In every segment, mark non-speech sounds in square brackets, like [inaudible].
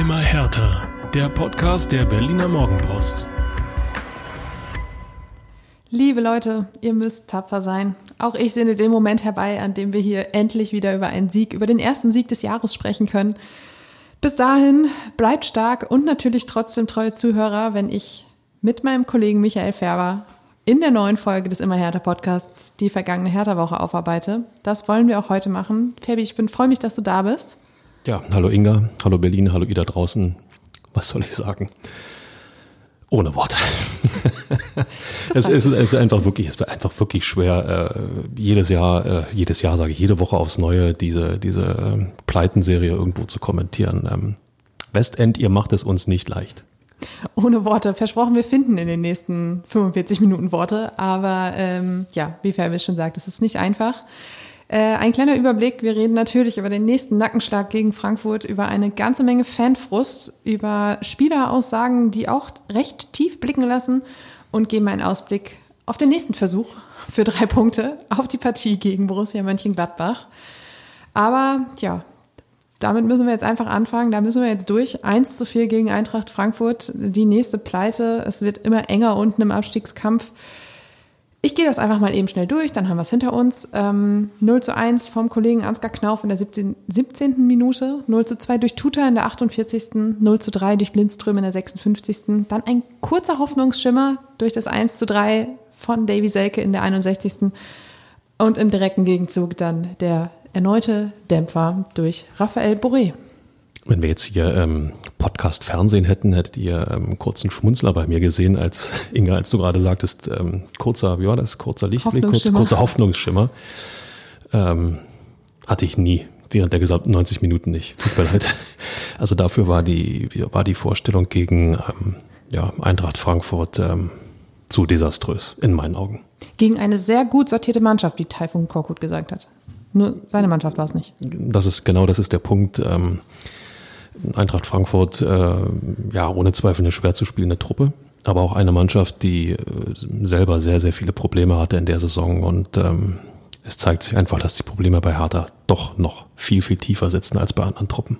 Immer härter. Der Podcast der Berliner Morgenpost. Liebe Leute, ihr müsst tapfer sein. Auch ich sehne den Moment herbei, an dem wir hier endlich wieder über einen Sieg, über den ersten Sieg des Jahres sprechen können. Bis dahin bleibt stark und natürlich trotzdem treue Zuhörer, wenn ich mit meinem Kollegen Michael Färber in der neuen Folge des Immer härter Podcasts die vergangene Hertha-Woche aufarbeite. Das wollen wir auch heute machen. Fabi, ich freue mich, dass du da bist. Ja, hallo Inga, hallo Berlin, hallo ihr da draußen. Was soll ich sagen? Ohne Worte. es, ist, es ist einfach wirklich, es wird einfach wirklich schwer, äh, jedes Jahr, äh, jedes Jahr sage ich, jede Woche aufs Neue diese, diese äh, Pleitenserie irgendwo zu kommentieren. Ähm, Westend, ihr macht es uns nicht leicht. Ohne Worte. Versprochen, wir finden in den nächsten 45 Minuten Worte. Aber ähm, ja, wie Fabius schon sagt, es ist nicht einfach. Äh, ein kleiner Überblick. Wir reden natürlich über den nächsten Nackenschlag gegen Frankfurt, über eine ganze Menge Fanfrust, über Spieleraussagen, die auch recht tief blicken lassen und geben einen Ausblick auf den nächsten Versuch für drei Punkte auf die Partie gegen Borussia Mönchengladbach. Aber ja, damit müssen wir jetzt einfach anfangen. Da müssen wir jetzt durch. 1 zu 4 gegen Eintracht Frankfurt. Die nächste Pleite. Es wird immer enger unten im Abstiegskampf. Ich gehe das einfach mal eben schnell durch, dann haben wir es hinter uns. Ähm, 0 zu 1 vom Kollegen Ansgar Knauf in der 17, 17. Minute, 0 zu 2 durch Tuta in der 48., 0 zu 3 durch Lindström in der 56., dann ein kurzer Hoffnungsschimmer durch das 1 zu 3 von Davy Selke in der 61. und im direkten Gegenzug dann der erneute Dämpfer durch Raphael Boré. Wenn wir jetzt hier ähm, Podcast-Fernsehen hätten, hättet ihr ähm, kurzen Schmunzler bei mir gesehen, als [laughs] Inga, als du gerade sagtest, ähm, kurzer, wie war das, kurzer Lichtblick, kurz, kurzer Hoffnungsschimmer. Ähm, hatte ich nie, während der gesamten 90 Minuten nicht. Tut mir leid. [laughs] Also dafür war die, war die Vorstellung gegen ähm, ja, Eintracht Frankfurt ähm, zu desaströs, in meinen Augen. Gegen eine sehr gut sortierte Mannschaft, wie Taifun Korkut gesagt hat. Nur seine Mannschaft war es nicht. Das ist genau, das ist der Punkt. Ähm, Eintracht Frankfurt, äh, ja, ohne Zweifel eine schwer zu spielende Truppe, aber auch eine Mannschaft, die äh, selber sehr, sehr viele Probleme hatte in der Saison und ähm, es zeigt sich einfach, dass die Probleme bei Hertha doch noch viel, viel tiefer sitzen als bei anderen Truppen.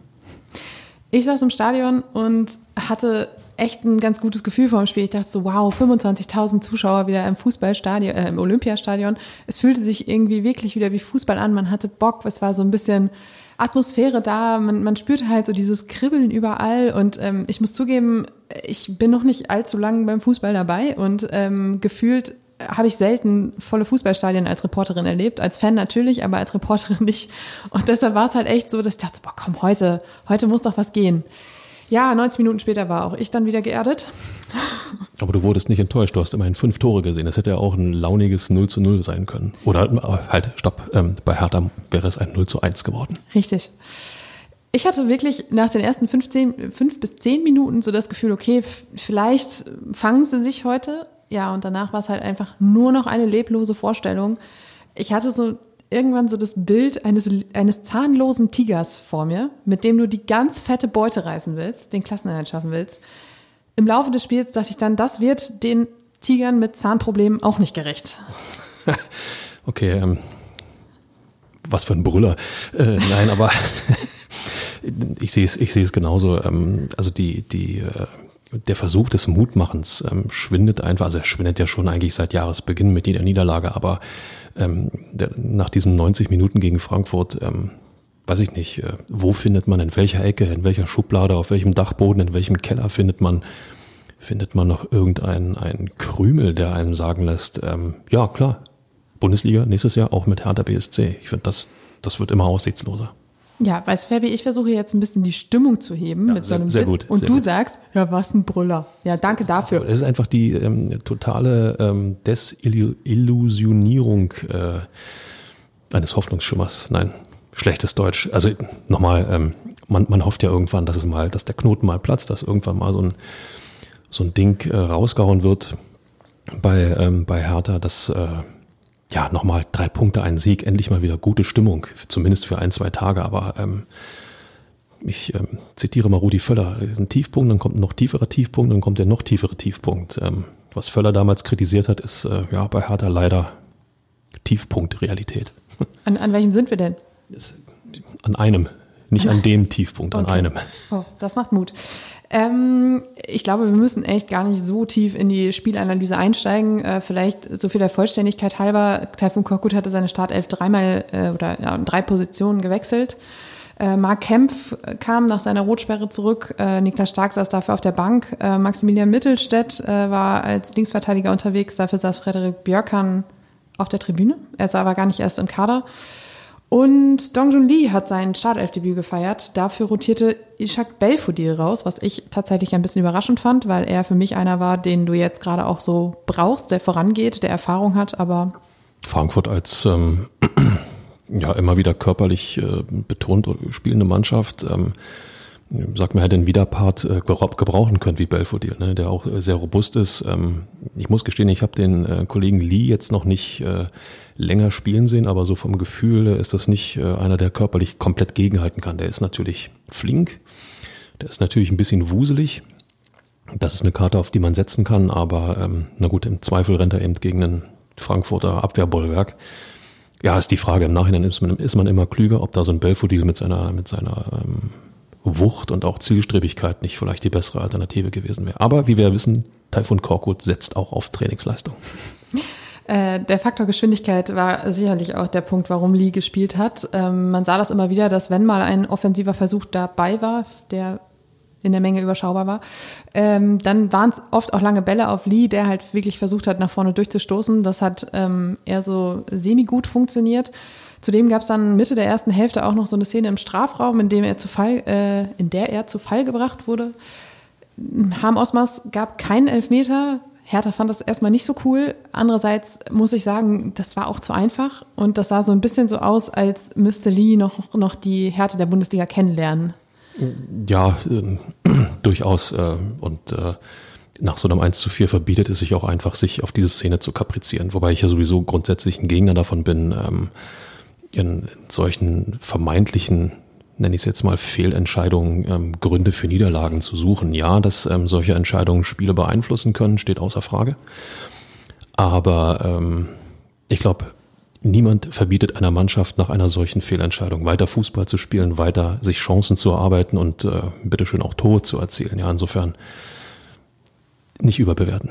Ich saß im Stadion und hatte echt ein ganz gutes Gefühl vor dem Spiel. Ich dachte so, wow, 25.000 Zuschauer wieder im Fußballstadion, äh, im Olympiastadion. Es fühlte sich irgendwie wirklich wieder wie Fußball an. Man hatte Bock. Es war so ein bisschen Atmosphäre da. Man, man spürte halt so dieses Kribbeln überall. Und ähm, ich muss zugeben, ich bin noch nicht allzu lang beim Fußball dabei und ähm, gefühlt habe ich selten volle Fußballstadien als Reporterin erlebt. Als Fan natürlich, aber als Reporterin [laughs] nicht. Und deshalb war es halt echt so, dass ich dachte, boah, komm, heute, heute muss doch was gehen. Ja, 90 Minuten später war auch ich dann wieder geerdet. Aber du wurdest nicht enttäuscht, du hast immerhin fünf Tore gesehen. Das hätte ja auch ein launiges 0 zu 0 sein können. Oder halt, stopp, ähm, bei Hertha wäre es ein 0 zu 1 geworden. Richtig. Ich hatte wirklich nach den ersten 15, 5 bis 10 Minuten so das Gefühl, okay, vielleicht fangen sie sich heute. Ja, und danach war es halt einfach nur noch eine leblose Vorstellung. Ich hatte so irgendwann so das Bild eines, eines zahnlosen Tigers vor mir, mit dem du die ganz fette Beute reißen willst, den Klassenerhalt schaffen willst. Im Laufe des Spiels dachte ich dann, das wird den Tigern mit Zahnproblemen auch nicht gerecht. [laughs] okay, ähm, was für ein Brüller. Äh, nein, aber [laughs] ich sehe es, ich genauso. Ähm, also die, die, äh, der Versuch des Mutmachens ähm, schwindet einfach, also er schwindet ja schon eigentlich seit Jahresbeginn mit jeder Niederlage, aber ähm, der, nach diesen 90 Minuten gegen Frankfurt, ähm, weiß ich nicht, äh, wo findet man, in welcher Ecke, in welcher Schublade, auf welchem Dachboden, in welchem Keller findet man, findet man noch irgendeinen einen Krümel, der einem sagen lässt, ähm, ja klar, Bundesliga nächstes Jahr auch mit Hertha BSC. Ich finde, das, das wird immer aussichtsloser. Ja, weißt Fabi, ich versuche jetzt ein bisschen die Stimmung zu heben ja, mit so einem sehr, Witz. Gut, und du gut. sagst, ja, was ein Brüller. Ja, danke dafür. Es ist einfach die ähm, totale ähm, Desillusionierung äh, eines Hoffnungsschimmers. Nein, schlechtes Deutsch. Also nochmal, ähm, man, man hofft ja irgendwann, dass es mal, dass der Knoten mal platzt, dass irgendwann mal so ein, so ein Ding äh, rausgehauen wird bei, ähm, bei Hertha, dass äh, ja, nochmal drei Punkte, ein Sieg, endlich mal wieder gute Stimmung, zumindest für ein, zwei Tage, aber ähm, ich ähm, zitiere mal Rudi Völler, das ist ein Tiefpunkt, dann kommt ein noch tieferer Tiefpunkt, dann kommt der noch tiefere Tiefpunkt. Ähm, was Völler damals kritisiert hat, ist äh, ja bei Hertha leider Tiefpunkt Realität. [laughs] An, an welchem sind wir denn? An einem Nicht an dem Tiefpunkt, an Okay. einem. Oh, das macht Mut. Ähm, ich glaube, wir müssen echt gar nicht so tief in die Spielanalyse einsteigen. Äh, vielleicht so viel der Vollständigkeit halber. Taifun Korkut hatte seine Startelf dreimal äh, oder ja, drei Positionen gewechselt. Äh, Marc Kempf kam nach seiner Rotsperre zurück. Äh, Niklas Stark saß dafür auf der Bank. Äh, Maximilian Mittelstädt äh, war als Linksverteidiger unterwegs. Dafür saß Frederik Björkan auf der Tribüne. Er sah aber gar nicht erst im Kader. Und Dongjun Lee hat sein Startelfdebüt gefeiert. Dafür rotierte Ishak Belfodil raus, was ich tatsächlich ein bisschen überraschend fand, weil er für mich einer war, den du jetzt gerade auch so brauchst, der vorangeht, der Erfahrung hat, aber Frankfurt als ähm, [clears throat] ja immer wieder körperlich äh, betont spielende Mannschaft. Ähm, sagt man, hätte einen Widerpart äh, gebra- gebrauchen können wie Belfodil, ne, der auch äh, sehr robust ist. Ähm, ich muss gestehen, ich habe den äh, Kollegen Lee jetzt noch nicht äh, länger spielen sehen, aber so vom Gefühl ist das nicht äh, einer, der körperlich komplett gegenhalten kann. Der ist natürlich flink, der ist natürlich ein bisschen wuselig. Das ist eine Karte, auf die man setzen kann, aber ähm, na gut, im Zweifel rennt er eben gegen einen Frankfurter Abwehrbollwerk. Ja, ist die Frage. Im Nachhinein ist man, ist man immer klüger, ob da so ein Belfodil mit seiner, mit seiner ähm, Wucht und auch Zielstrebigkeit nicht vielleicht die bessere Alternative gewesen wäre. Aber wie wir wissen, Taifun Korkut setzt auch auf Trainingsleistung. Äh, der Faktor Geschwindigkeit war sicherlich auch der Punkt, warum Lee gespielt hat. Ähm, man sah das immer wieder, dass wenn mal ein offensiver Versuch dabei war, der in der Menge überschaubar war, ähm, dann waren es oft auch lange Bälle auf Lee, der halt wirklich versucht hat, nach vorne durchzustoßen. Das hat ähm, eher so semi-gut funktioniert. Zudem gab es dann Mitte der ersten Hälfte auch noch so eine Szene im Strafraum, in dem er zu Fall, äh, in der er zu Fall gebracht wurde. Harm Osmas gab keinen Elfmeter. Hertha fand das erstmal nicht so cool. Andererseits muss ich sagen, das war auch zu einfach. Und das sah so ein bisschen so aus, als müsste Lee noch, noch die Härte der Bundesliga kennenlernen. Ja, ähm, [clears throat] durchaus. Äh, und äh, nach so einem 1 zu 4 verbietet es sich auch einfach, sich auf diese Szene zu kaprizieren. Wobei ich ja sowieso grundsätzlich ein Gegner davon bin, ähm, in solchen vermeintlichen, nenne ich es jetzt mal, Fehlentscheidungen ähm, Gründe für Niederlagen zu suchen. Ja, dass ähm, solche Entscheidungen Spiele beeinflussen können, steht außer Frage. Aber ähm, ich glaube, niemand verbietet einer Mannschaft nach einer solchen Fehlentscheidung weiter Fußball zu spielen, weiter sich Chancen zu erarbeiten und äh, bitteschön auch Tore zu erzielen. Ja, insofern nicht überbewerten.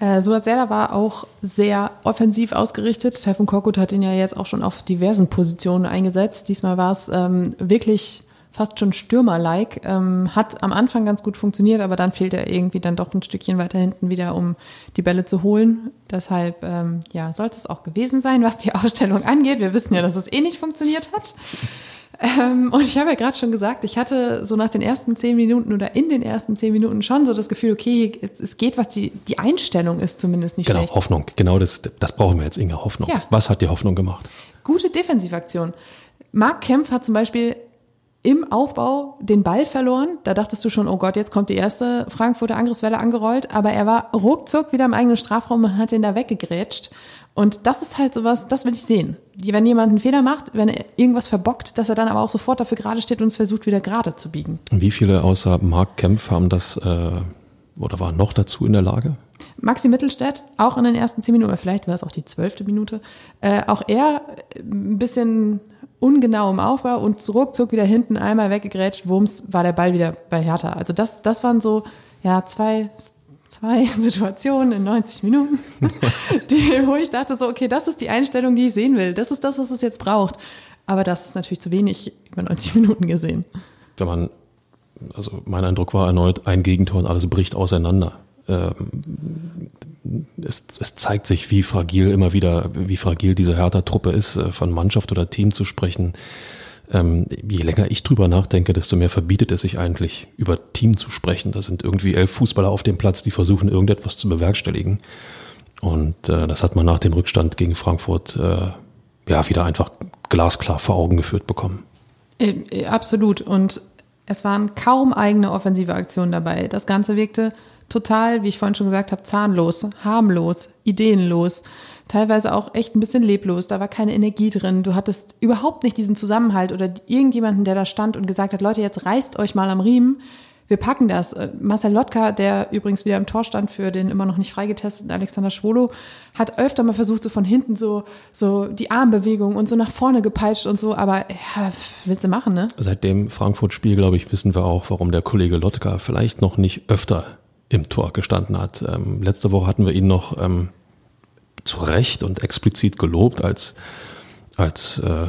Äh, Suat Serdar war auch sehr offensiv ausgerichtet. Taifun Korkut hat ihn ja jetzt auch schon auf diversen Positionen eingesetzt. Diesmal war es ähm, wirklich fast schon Stürmer-like. Ähm, hat am Anfang ganz gut funktioniert, aber dann fehlt er irgendwie dann doch ein Stückchen weiter hinten wieder, um die Bälle zu holen. Deshalb, ähm, ja, sollte es auch gewesen sein, was die [laughs] Ausstellung angeht. Wir wissen ja, dass es eh nicht funktioniert hat. Ähm, und ich habe ja gerade schon gesagt, ich hatte so nach den ersten zehn Minuten oder in den ersten zehn Minuten schon so das Gefühl, okay, es, es geht, was die, die Einstellung ist zumindest nicht Genau, schlecht. Hoffnung. Genau das, das brauchen wir jetzt, Inga, Hoffnung. Ja. Was hat die Hoffnung gemacht? Gute Defensivaktion. Marc Kempf hat zum Beispiel im Aufbau den Ball verloren. Da dachtest du schon, oh Gott, jetzt kommt die erste Frankfurter Angriffswelle angerollt. Aber er war ruckzuck wieder im eigenen Strafraum und hat den da weggegrätscht. Und das ist halt sowas, das will ich sehen. Wenn jemand einen Fehler macht, wenn er irgendwas verbockt, dass er dann aber auch sofort dafür gerade steht und es versucht, wieder gerade zu biegen. Wie viele außer Mark Kempf haben das äh, oder waren noch dazu in der Lage? Maxi Mittelstädt, auch in den ersten zehn Minuten, oder vielleicht war es auch die zwölfte Minute, äh, auch er äh, ein bisschen ungenau im Aufbau und ruckzuck wieder hinten einmal weggegrätscht, wumms, war der Ball wieder bei Hertha. Also das, das waren so, ja, zwei, zwei [laughs] Situationen in 90 Minuten, [laughs] die, wo ich dachte so, okay, das ist die Einstellung, die ich sehen will. Das ist das, was es jetzt braucht. Aber das ist natürlich zu wenig über 90 Minuten gesehen. Wenn man, also mein Eindruck war erneut ein Gegentor und alles bricht auseinander. Ähm, es, es zeigt sich, wie fragil immer wieder, wie fragil diese Hertha-Truppe ist, äh, von Mannschaft oder Team zu sprechen. Ähm, je länger ich drüber nachdenke, desto mehr verbietet es sich eigentlich, über Team zu sprechen. Da sind irgendwie elf Fußballer auf dem Platz, die versuchen, irgendetwas zu bewerkstelligen. Und äh, das hat man nach dem Rückstand gegen Frankfurt äh, ja wieder einfach glasklar vor Augen geführt bekommen. Äh, äh, Absolut. Und es waren kaum eigene offensive Aktionen dabei. Das Ganze wirkte total, wie ich vorhin schon gesagt habe, zahnlos, harmlos, ideenlos, teilweise auch echt ein bisschen leblos. Da war keine Energie drin. Du hattest überhaupt nicht diesen Zusammenhalt oder irgendjemanden, der da stand und gesagt hat, Leute, jetzt reißt euch mal am Riemen. wir packen das. Äh, Marcel Lotka, der übrigens wieder im Tor stand für den immer noch nicht freigetesteten Alexander Schwolo, hat öfter mal versucht, so von hinten so, so die Armbewegung und so nach vorne gepeitscht und so, aber ja, willst du machen, ne? Seit dem Frankfurt-Spiel, glaube ich, wissen wir auch, warum der Kollege Lotka vielleicht noch nicht öfter im Tor gestanden hat. Ähm, letzte Woche hatten wir ihn noch ähm, zu Recht und explizit gelobt als, als äh,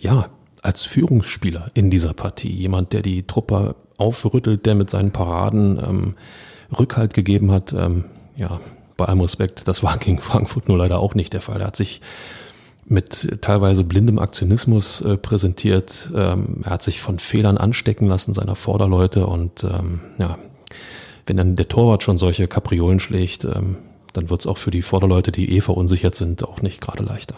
ja, als Führungsspieler in dieser Partie. Jemand, der die Truppe aufrüttelt, der mit seinen Paraden ähm, Rückhalt gegeben hat. Ähm, ja, bei allem Respekt, das war [laughs] gegen Frankfurt nur leider auch nicht der Fall. Er hat sich mit teilweise blindem Aktionismus äh, präsentiert. Ähm, er hat sich von Fehlern anstecken lassen seiner Vorderleute und ähm, ja, wenn dann der Torwart schon solche Kapriolen schlägt, ähm, dann wird es auch für die Vorderleute, die eh verunsichert sind, auch nicht gerade leichter.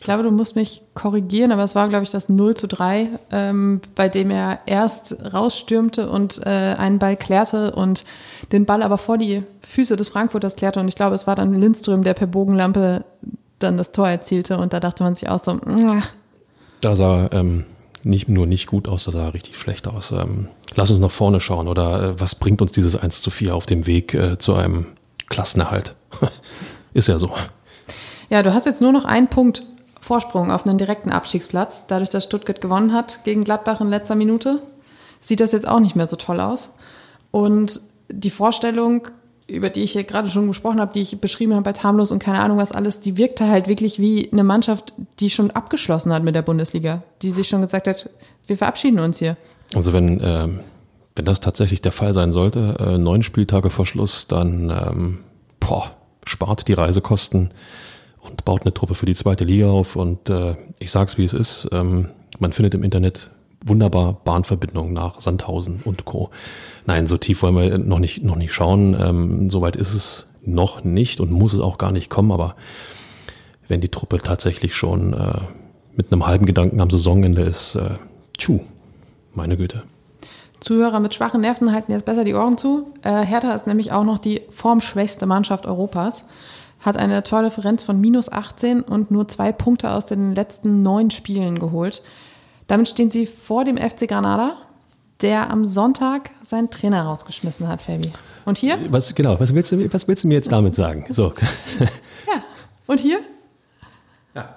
Ich glaube, du musst mich korrigieren, aber es war, glaube ich, das 0 zu 3, ähm, bei dem er erst rausstürmte und äh, einen Ball klärte und den Ball aber vor die Füße des Frankfurters klärte. Und ich glaube, es war dann Lindström, der per Bogenlampe dann das Tor erzielte. Und da dachte man sich auch so, ach. Da sah ähm, nicht nur nicht gut aus, da sah richtig schlecht aus. Ähm, lass uns nach vorne schauen oder äh, was bringt uns dieses 1 zu 4 auf dem Weg äh, zu einem Klassenerhalt? [laughs] Ist ja so. Ja, du hast jetzt nur noch einen Punkt Vorsprung auf einen direkten Abstiegsplatz. Dadurch, dass Stuttgart gewonnen hat gegen Gladbach in letzter Minute, sieht das jetzt auch nicht mehr so toll aus. Und die Vorstellung, über die ich hier gerade schon gesprochen habe, die ich beschrieben habe bei Tamlos und keine Ahnung was alles, die wirkte halt wirklich wie eine Mannschaft, die schon abgeschlossen hat mit der Bundesliga, die sich schon gesagt hat, wir verabschieden uns hier. Also wenn, äh, wenn das tatsächlich der Fall sein sollte, äh, neun Spieltage vor Schluss, dann ähm, boah, spart die Reisekosten und baut eine Truppe für die zweite Liga auf. Und äh, ich sag's wie es ist, ähm, man findet im Internet wunderbar Bahnverbindungen nach Sandhausen und Co. Nein, so tief wollen wir noch nicht, noch nicht schauen. Ähm, Soweit ist es noch nicht und muss es auch gar nicht kommen, aber wenn die Truppe tatsächlich schon äh, mit einem halben Gedanken am Saisonende ist, äh, tschu, meine Güte. Zuhörer mit schwachen Nerven halten jetzt besser die Ohren zu. Äh, Hertha ist nämlich auch noch die formschwächste Mannschaft Europas hat eine Tordifferenz von minus 18 und nur zwei Punkte aus den letzten neun Spielen geholt. Damit stehen sie vor dem FC Granada, der am Sonntag seinen Trainer rausgeschmissen hat, Fabi. Und hier? Was, genau, was willst, du, was willst du mir jetzt damit sagen? So. [laughs] Ja, und hier? Ja,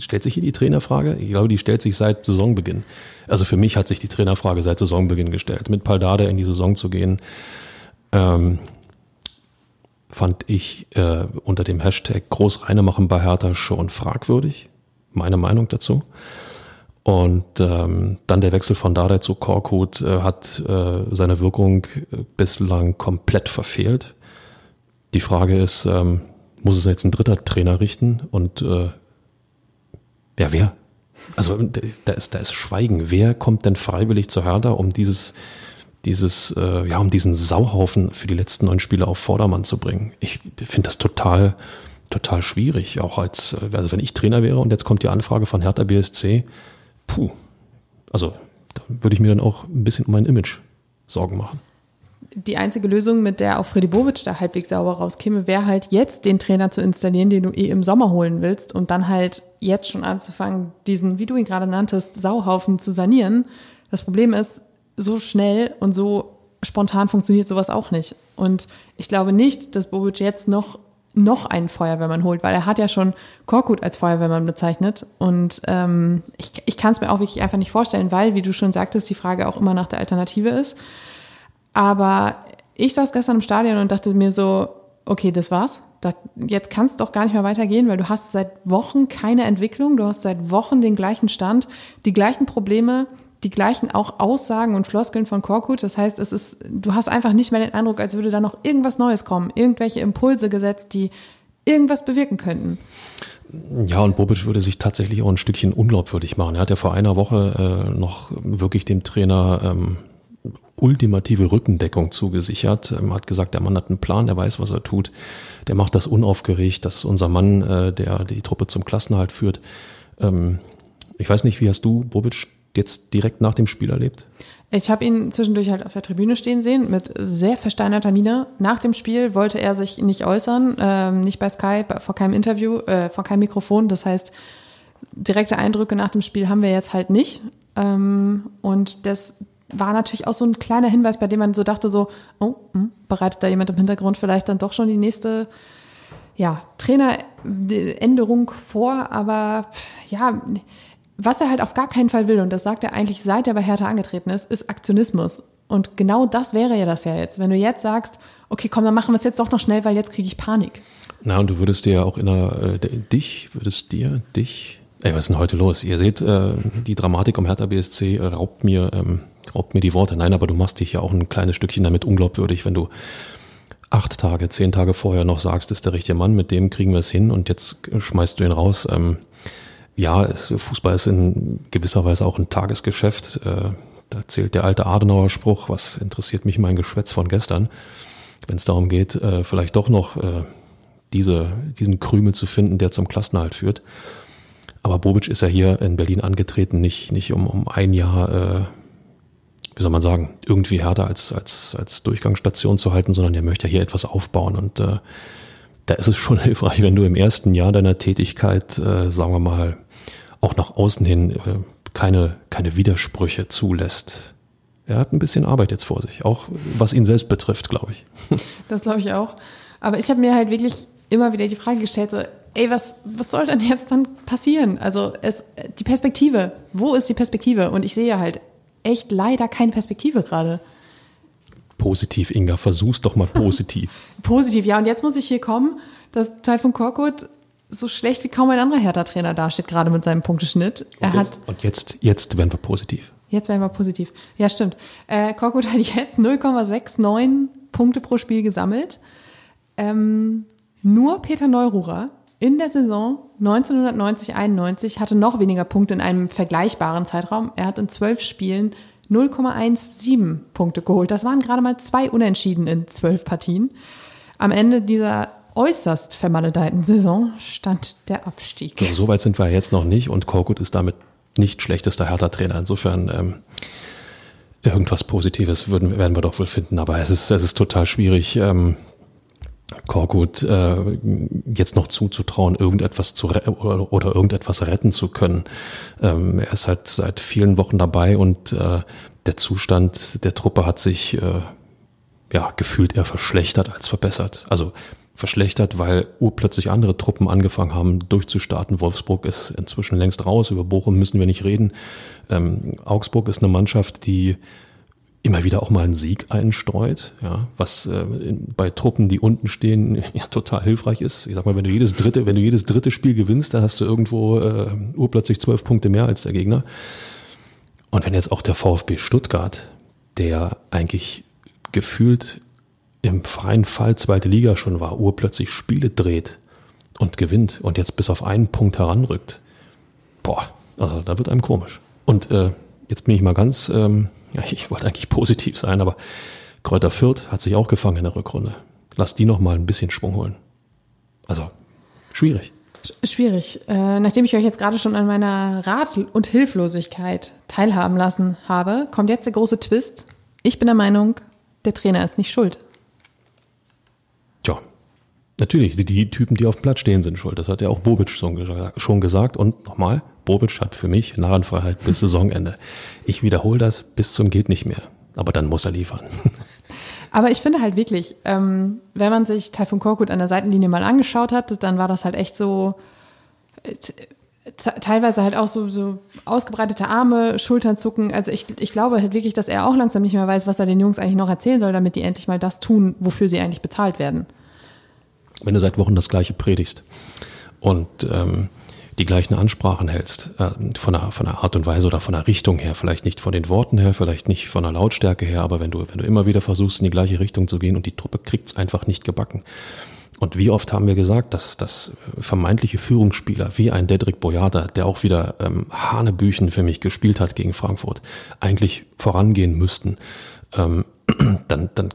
stellt sich hier die Trainerfrage? Ich glaube, die stellt sich seit Saisonbeginn. Also für mich hat sich die Trainerfrage seit Saisonbeginn gestellt. Mit Paldada in die Saison zu gehen, ähm, fand ich äh, unter dem Hashtag Großreinemachen bei Hertha schon fragwürdig. Meine Meinung dazu. Und ähm, dann der Wechsel von Dardai zu Korkut äh, hat äh, seine Wirkung äh, bislang komplett verfehlt. Die Frage ist, ähm, muss es jetzt ein dritter Trainer richten? Und äh, ja, wer? Also da ist, da ist Schweigen. Wer kommt denn freiwillig zu Hertha, um dieses dieses, äh, ja, um diesen Sauhaufen für die letzten neun Spiele auf Vordermann zu bringen. Ich finde das total, total schwierig. Auch als, äh, also wenn ich Trainer wäre und jetzt kommt die Anfrage von Hertha BSC, puh, also da würde ich mir dann auch ein bisschen um mein Image Sorgen machen. Die einzige Lösung, mit der auch Freddy Bobic da halbwegs sauber rauskäme, wäre halt jetzt den Trainer zu installieren, den du eh im Sommer holen willst und dann halt jetzt schon anzufangen, diesen, wie du ihn gerade nanntest, Sauhaufen zu sanieren. Das Problem ist, so schnell und so spontan funktioniert sowas auch nicht. Und ich glaube nicht, dass Bobic jetzt noch noch einen Feuerwehrmann holt, weil er hat ja schon Korkut als Feuerwehrmann bezeichnet. Und ähm, ich, ich kann es mir auch wirklich einfach nicht vorstellen, weil, wie du schon sagtest, die Frage auch immer nach der Alternative ist. Aber ich saß gestern im Stadion und dachte mir so, okay, das war's. Da, jetzt kann es doch gar nicht mehr weitergehen, weil du hast seit Wochen keine Entwicklung, du hast seit Wochen den gleichen Stand, die gleichen Probleme, die gleichen auch Aussagen und Floskeln von Korkut. Das heißt, es ist, du hast einfach nicht mehr den Eindruck, als würde da noch irgendwas Neues kommen, irgendwelche Impulse gesetzt, die irgendwas bewirken könnten. Ja, und Bobic würde sich tatsächlich auch ein Stückchen unglaubwürdig machen. Er hat ja vor einer Woche äh, noch wirklich dem Trainer ähm, ultimative Rückendeckung zugesichert. Er hat gesagt, der Mann hat einen Plan, der weiß, was er tut. Der macht das unaufgeregt. Das ist unser Mann, äh, der die Truppe zum Klassenhalt führt. Ähm, ich weiß nicht, wie hast du Bobic jetzt direkt nach dem Spiel erlebt? Ich habe ihn zwischendurch halt auf der Tribüne stehen sehen mit sehr versteinerter Miene. Nach dem Spiel wollte er sich nicht äußern, ähm, nicht bei Skype, vor keinem Interview, äh, vor keinem Mikrofon. Das heißt, direkte Eindrücke nach dem Spiel haben wir jetzt halt nicht. Ähm, und das, war natürlich auch so ein kleiner Hinweis, bei dem man so dachte, so, oh, mh, bereitet da jemand im Hintergrund vielleicht dann doch schon die nächste ja, Traineränderung vor, aber ja, was er halt auf gar keinen Fall will, und das sagt er eigentlich seit er bei Hertha angetreten ist, ist Aktionismus. Und genau das wäre ja das ja jetzt. Wenn du jetzt sagst, okay, komm, dann machen wir es jetzt doch noch schnell, weil jetzt kriege ich Panik. Na, und du würdest dir ja auch in einer, äh, dich, würdest dir, dich, ey, was ist denn heute los? Ihr seht, äh, die Dramatik um Hertha BSC raubt mir, ähm, raubt mir die Worte. Nein, aber du machst dich ja auch ein kleines Stückchen damit unglaubwürdig, wenn du acht Tage, zehn Tage vorher noch sagst, ist der richtige Mann, mit dem kriegen wir es hin und jetzt schmeißt du ihn raus. Ähm, ja, es, Fußball ist in gewisser Weise auch ein Tagesgeschäft. Äh, da zählt der alte Adenauer Spruch, was interessiert mich mein Geschwätz von gestern, wenn es darum geht, äh, vielleicht doch noch äh, diese, diesen Krümel zu finden, der zum Klassenhalt führt. Aber Bobic ist ja hier in Berlin angetreten, nicht, nicht um, um ein Jahr, äh, wie soll man sagen, irgendwie härter als, als, als Durchgangsstation zu halten, sondern er möchte hier etwas aufbauen. Und äh, da ist es schon [laughs] hilfreich, wenn du im ersten Jahr deiner Tätigkeit, äh, sagen wir mal, auch nach außen hin äh, keine, keine Widersprüche zulässt. Er hat ein bisschen Arbeit jetzt vor sich, auch was ihn selbst betrifft, glaube ich. [laughs] Das glaube ich auch. Aber ich habe mir halt wirklich immer wieder die Frage gestellt, so, ey, was, was soll denn jetzt dann passieren? Also es, die Perspektive, wo ist die Perspektive? Und ich sehe halt echt leider keine Perspektive gerade. Positiv, Inga, versuch's doch mal positiv. [laughs] positiv, ja. Und jetzt muss ich hier kommen, dass Taifun Korkut so schlecht wie kaum ein anderer Hertha-Trainer dasteht, gerade mit seinem Punkteschnitt. Er und, jetzt, hat, und jetzt, jetzt werden wir positiv. Jetzt werden wir positiv. Ja, stimmt. Äh, Korkut hat jetzt 0,69 Punkte pro Spiel gesammelt. Ähm, nur Peter Neururer in der Saison 1990-91 hatte noch weniger Punkte in einem vergleichbaren Zeitraum. Er hat in zwölf Spielen 0,17 Punkte geholt. Das waren gerade mal zwei Unentschieden in zwölf Partien. Am Ende dieser äußerst vermaledeiten Saison stand der Abstieg. So, so weit sind wir jetzt noch nicht und Korkut ist damit nicht schlechtester Hertha-Trainer. Insofern ähm, irgendwas Positives würden, werden wir doch wohl finden. Aber es ist, es ist total schwierig, ähm, Korkut äh, jetzt noch zuzutrauen, irgendetwas zu oder, oder irgendetwas retten zu können. Ähm, er ist halt seit vielen Wochen dabei und äh, der Zustand der Truppe hat sich äh, ja gefühlt eher verschlechtert als verbessert. Also verschlechtert, weil urplötzlich andere Truppen angefangen haben durchzustarten. Wolfsburg ist inzwischen längst raus, über Bochum müssen wir nicht reden. Ähm, Augsburg ist eine Mannschaft, die immer wieder auch mal einen Sieg einstreut, ja, was äh, bei Truppen, die unten stehen, [laughs] ja total hilfreich ist. Ich sag mal, wenn du jedes dritte, wenn du jedes dritte Spiel gewinnst, dann hast du irgendwo äh, urplötzlich zwölf Punkte mehr als der Gegner. Und wenn jetzt auch der VfB Stuttgart, der eigentlich gefühlt im freien Fall zweite Liga schon war, urplötzlich Spiele dreht und gewinnt und jetzt bis auf einen Punkt heranrückt, boah, also da wird einem komisch. Und äh, jetzt bin ich mal ganz, ähm, ja, ich wollte eigentlich positiv sein, aber Kräuter Fürth hat sich auch gefangen in der Rückrunde. Lass die noch mal ein bisschen Schwung holen. Also schwierig. Schwierig. Äh, nachdem ich euch jetzt gerade schon an meiner Rat- und Hilflosigkeit teilhaben lassen habe, kommt jetzt der große Twist. Ich bin der Meinung, der Trainer ist nicht schuld. Natürlich, die, Typen, die auf dem Platz stehen, sind schuld. Das hat ja auch Bobic schon gesagt. Und nochmal, Bobic hat für mich Narrenfreiheit bis [laughs] Saisonende. Ich wiederhole das bis zum geht nicht mehr. Aber dann muss er liefern. [laughs] Aber ich finde halt wirklich, ähm, wenn man sich Taifun Korkut an der Seitenlinie mal angeschaut hat, dann war das halt echt so äh, teilweise halt auch so, so ausgebreitete Arme, Schultern zucken. Also ich, ich glaube halt wirklich, dass er auch langsam nicht mehr weiß, was er den Jungs eigentlich noch erzählen soll, damit die endlich mal das tun, wofür sie eigentlich bezahlt werden wenn du seit Wochen das Gleiche predigst und ähm, die gleichen Ansprachen hältst, äh, von, der, von der Art und Weise oder von der Richtung her, vielleicht nicht von den Worten her, vielleicht nicht von der Lautstärke her, aber wenn du, wenn du immer wieder versuchst, in die gleiche Richtung zu gehen und die Truppe kriegt's einfach nicht gebacken. Und wie oft haben wir gesagt, dass, dass vermeintliche Führungsspieler wie ein Dedrick Boyata, der auch wieder ähm, Hanebüchen für mich gespielt hat gegen Frankfurt, eigentlich vorangehen müssten, ähm, [clears throat] dann, dann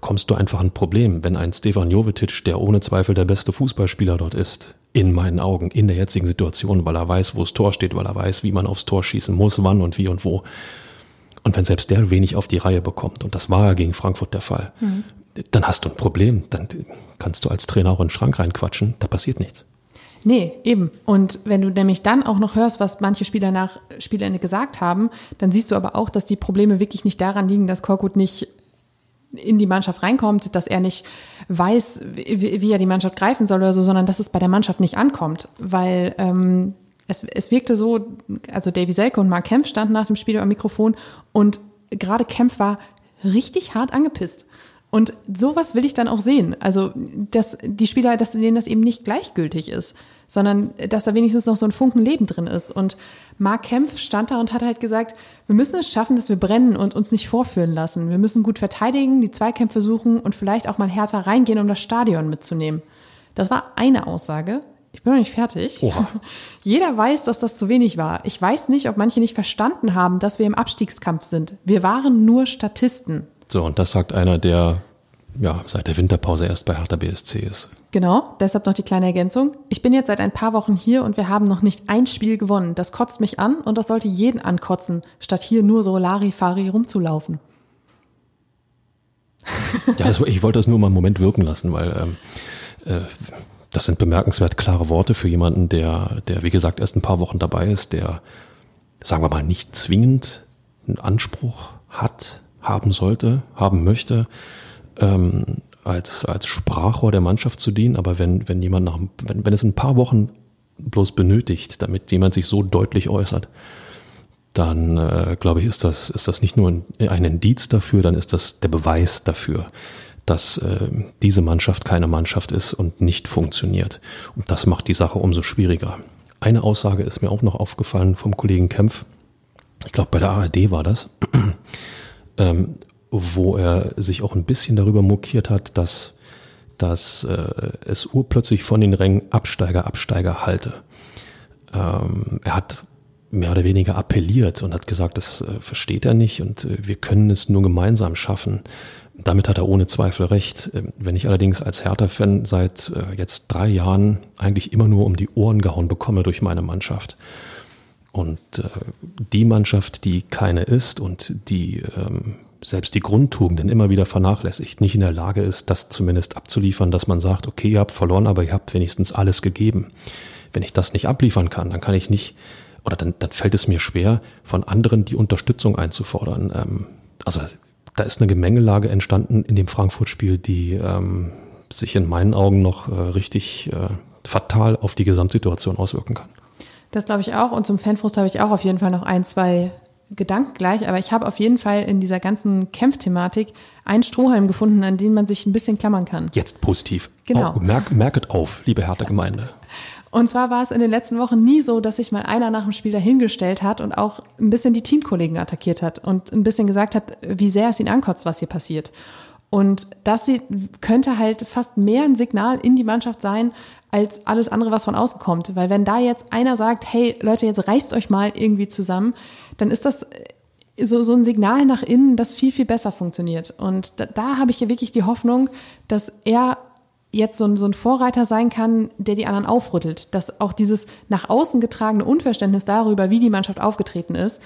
bekommst du einfach ein Problem, wenn ein Stefan Jovetic, der ohne Zweifel der beste Fußballspieler dort ist, in meinen Augen, in der jetzigen Situation, weil er weiß, wo das Tor steht, weil er weiß, wie man aufs Tor schießen muss, wann und wie und wo. Und wenn selbst der wenig auf die Reihe bekommt, und das war ja gegen Frankfurt der Fall, mhm. dann hast du ein Problem. Dann kannst du als Trainer auch in den Schrank reinquatschen, da passiert nichts. Nee, eben. Und wenn du nämlich dann auch noch hörst, was manche Spieler nach Spielende gesagt haben, dann siehst du aber auch, dass die Probleme wirklich nicht daran liegen, dass Korkut nicht in die Mannschaft reinkommt, dass er nicht weiß, wie, wie er die Mannschaft greifen soll oder so, sondern dass es bei der Mannschaft nicht ankommt. Weil ähm, es, es wirkte so, also Davy Selke und Mark Kempf standen nach dem Spiel am Mikrofon und gerade Kempf war richtig hart angepisst. Und sowas will ich dann auch sehen. Also, dass die Spieler, dass denen das eben nicht gleichgültig ist, sondern dass da wenigstens noch so ein Funken Leben drin ist. Und Mark Kempf stand da und hat halt gesagt, wir müssen es schaffen, dass wir brennen und uns nicht vorführen lassen. Wir müssen gut verteidigen, die Zweikämpfe suchen und vielleicht auch mal härter reingehen, um das Stadion mitzunehmen. Das war eine Aussage. Ich bin noch nicht fertig. Oha. [laughs] Jeder weiß, dass das zu wenig war. Ich weiß nicht, ob manche nicht verstanden haben, dass wir im Abstiegskampf sind. Wir waren nur Statisten. So, und das sagt einer, der ja, seit der Winterpause erst bei Hertha BSC ist. Genau, deshalb noch die kleine Ergänzung. Ich bin jetzt seit ein paar Wochen hier und wir haben noch nicht ein Spiel gewonnen. Das kotzt mich an und das sollte jeden ankotzen, statt hier nur so Larifari rumzulaufen. Ja, das, ich wollte das nur mal einen Moment wirken lassen, weil ähm, äh, das sind bemerkenswert klare Worte für jemanden, der, der, wie gesagt, erst ein paar Wochen dabei ist, der, sagen wir mal, nicht zwingend einen Anspruch hat, haben sollte, haben möchte, ähm, als, als Sprachrohr der Mannschaft zu dienen. Aber wenn, wenn jemand nach, wenn, wenn es ein paar Wochen bloß benötigt, damit jemand sich so deutlich äußert, dann äh, glaube ich, ist das, ist das nicht nur ein, ein Indiz dafür, dann ist das der Beweis dafür, dass äh, diese Mannschaft keine Mannschaft ist und nicht funktioniert. Und das macht die Sache umso schwieriger. Eine Aussage ist mir auch noch aufgefallen vom Kollegen Kempf. Ich glaube, bei der ARD war das. Ähm, wo er sich auch ein bisschen darüber mokiert hat, dass, dass äh, es urplötzlich von den Rängen Absteiger, Absteiger halte. Ähm, er hat mehr oder weniger appelliert und hat gesagt, das äh, versteht er nicht und äh, wir können es nur gemeinsam schaffen. Damit hat er ohne Zweifel recht. Ähm, wenn ich allerdings als Hertha-Fan seit äh, jetzt drei Jahren eigentlich immer nur um die Ohren gehauen bekomme durch meine Mannschaft und äh, die Mannschaft, die keine ist und die ähm, selbst die Grundtugenden immer wieder vernachlässigt, nicht in der Lage ist, das zumindest abzuliefern, dass man sagt, okay, ihr habt verloren, aber ihr habt wenigstens alles gegeben. Wenn ich das nicht abliefern kann, dann kann ich nicht, oder dann, dann fällt es mir schwer, von anderen die Unterstützung einzufordern. Ähm, also da ist eine Gemengelage entstanden in dem Frankfurt-Spiel, die ähm, sich in meinen Augen noch äh, richtig äh, fatal auf die Gesamtsituation auswirken kann. Das glaube ich auch. Und zum Fanfrust habe ich auch auf jeden Fall noch ein, zwei Gedanken gleich, aber ich habe auf jeden Fall in dieser ganzen Kämpfthematik einen Strohhalm gefunden, an den man sich ein bisschen klammern kann. Jetzt positiv. Genau. Oh, merk, merket auf, liebe Hertha Gemeinde. Und zwar war es in den letzten Wochen nie so, dass sich mal einer nach dem Spiel dahingestellt hat und auch ein bisschen die Teamkollegen attackiert hat und ein bisschen gesagt hat, wie sehr es ihn ankotzt, was hier passiert. Und das könnte halt fast mehr ein Signal in die Mannschaft sein, als alles andere, was von außen kommt. Weil wenn da jetzt einer sagt, hey Leute, jetzt reißt euch mal irgendwie zusammen, dann ist das äh, so, so ein Signal nach innen, das viel, viel besser funktioniert. Und da, da habe ich ja wirklich die Hoffnung, dass er jetzt so ein, so ein Vorreiter sein kann, der die anderen aufrüttelt. Dass auch dieses nach außen getragene Unverständnis darüber, wie die Mannschaft aufgetreten ist,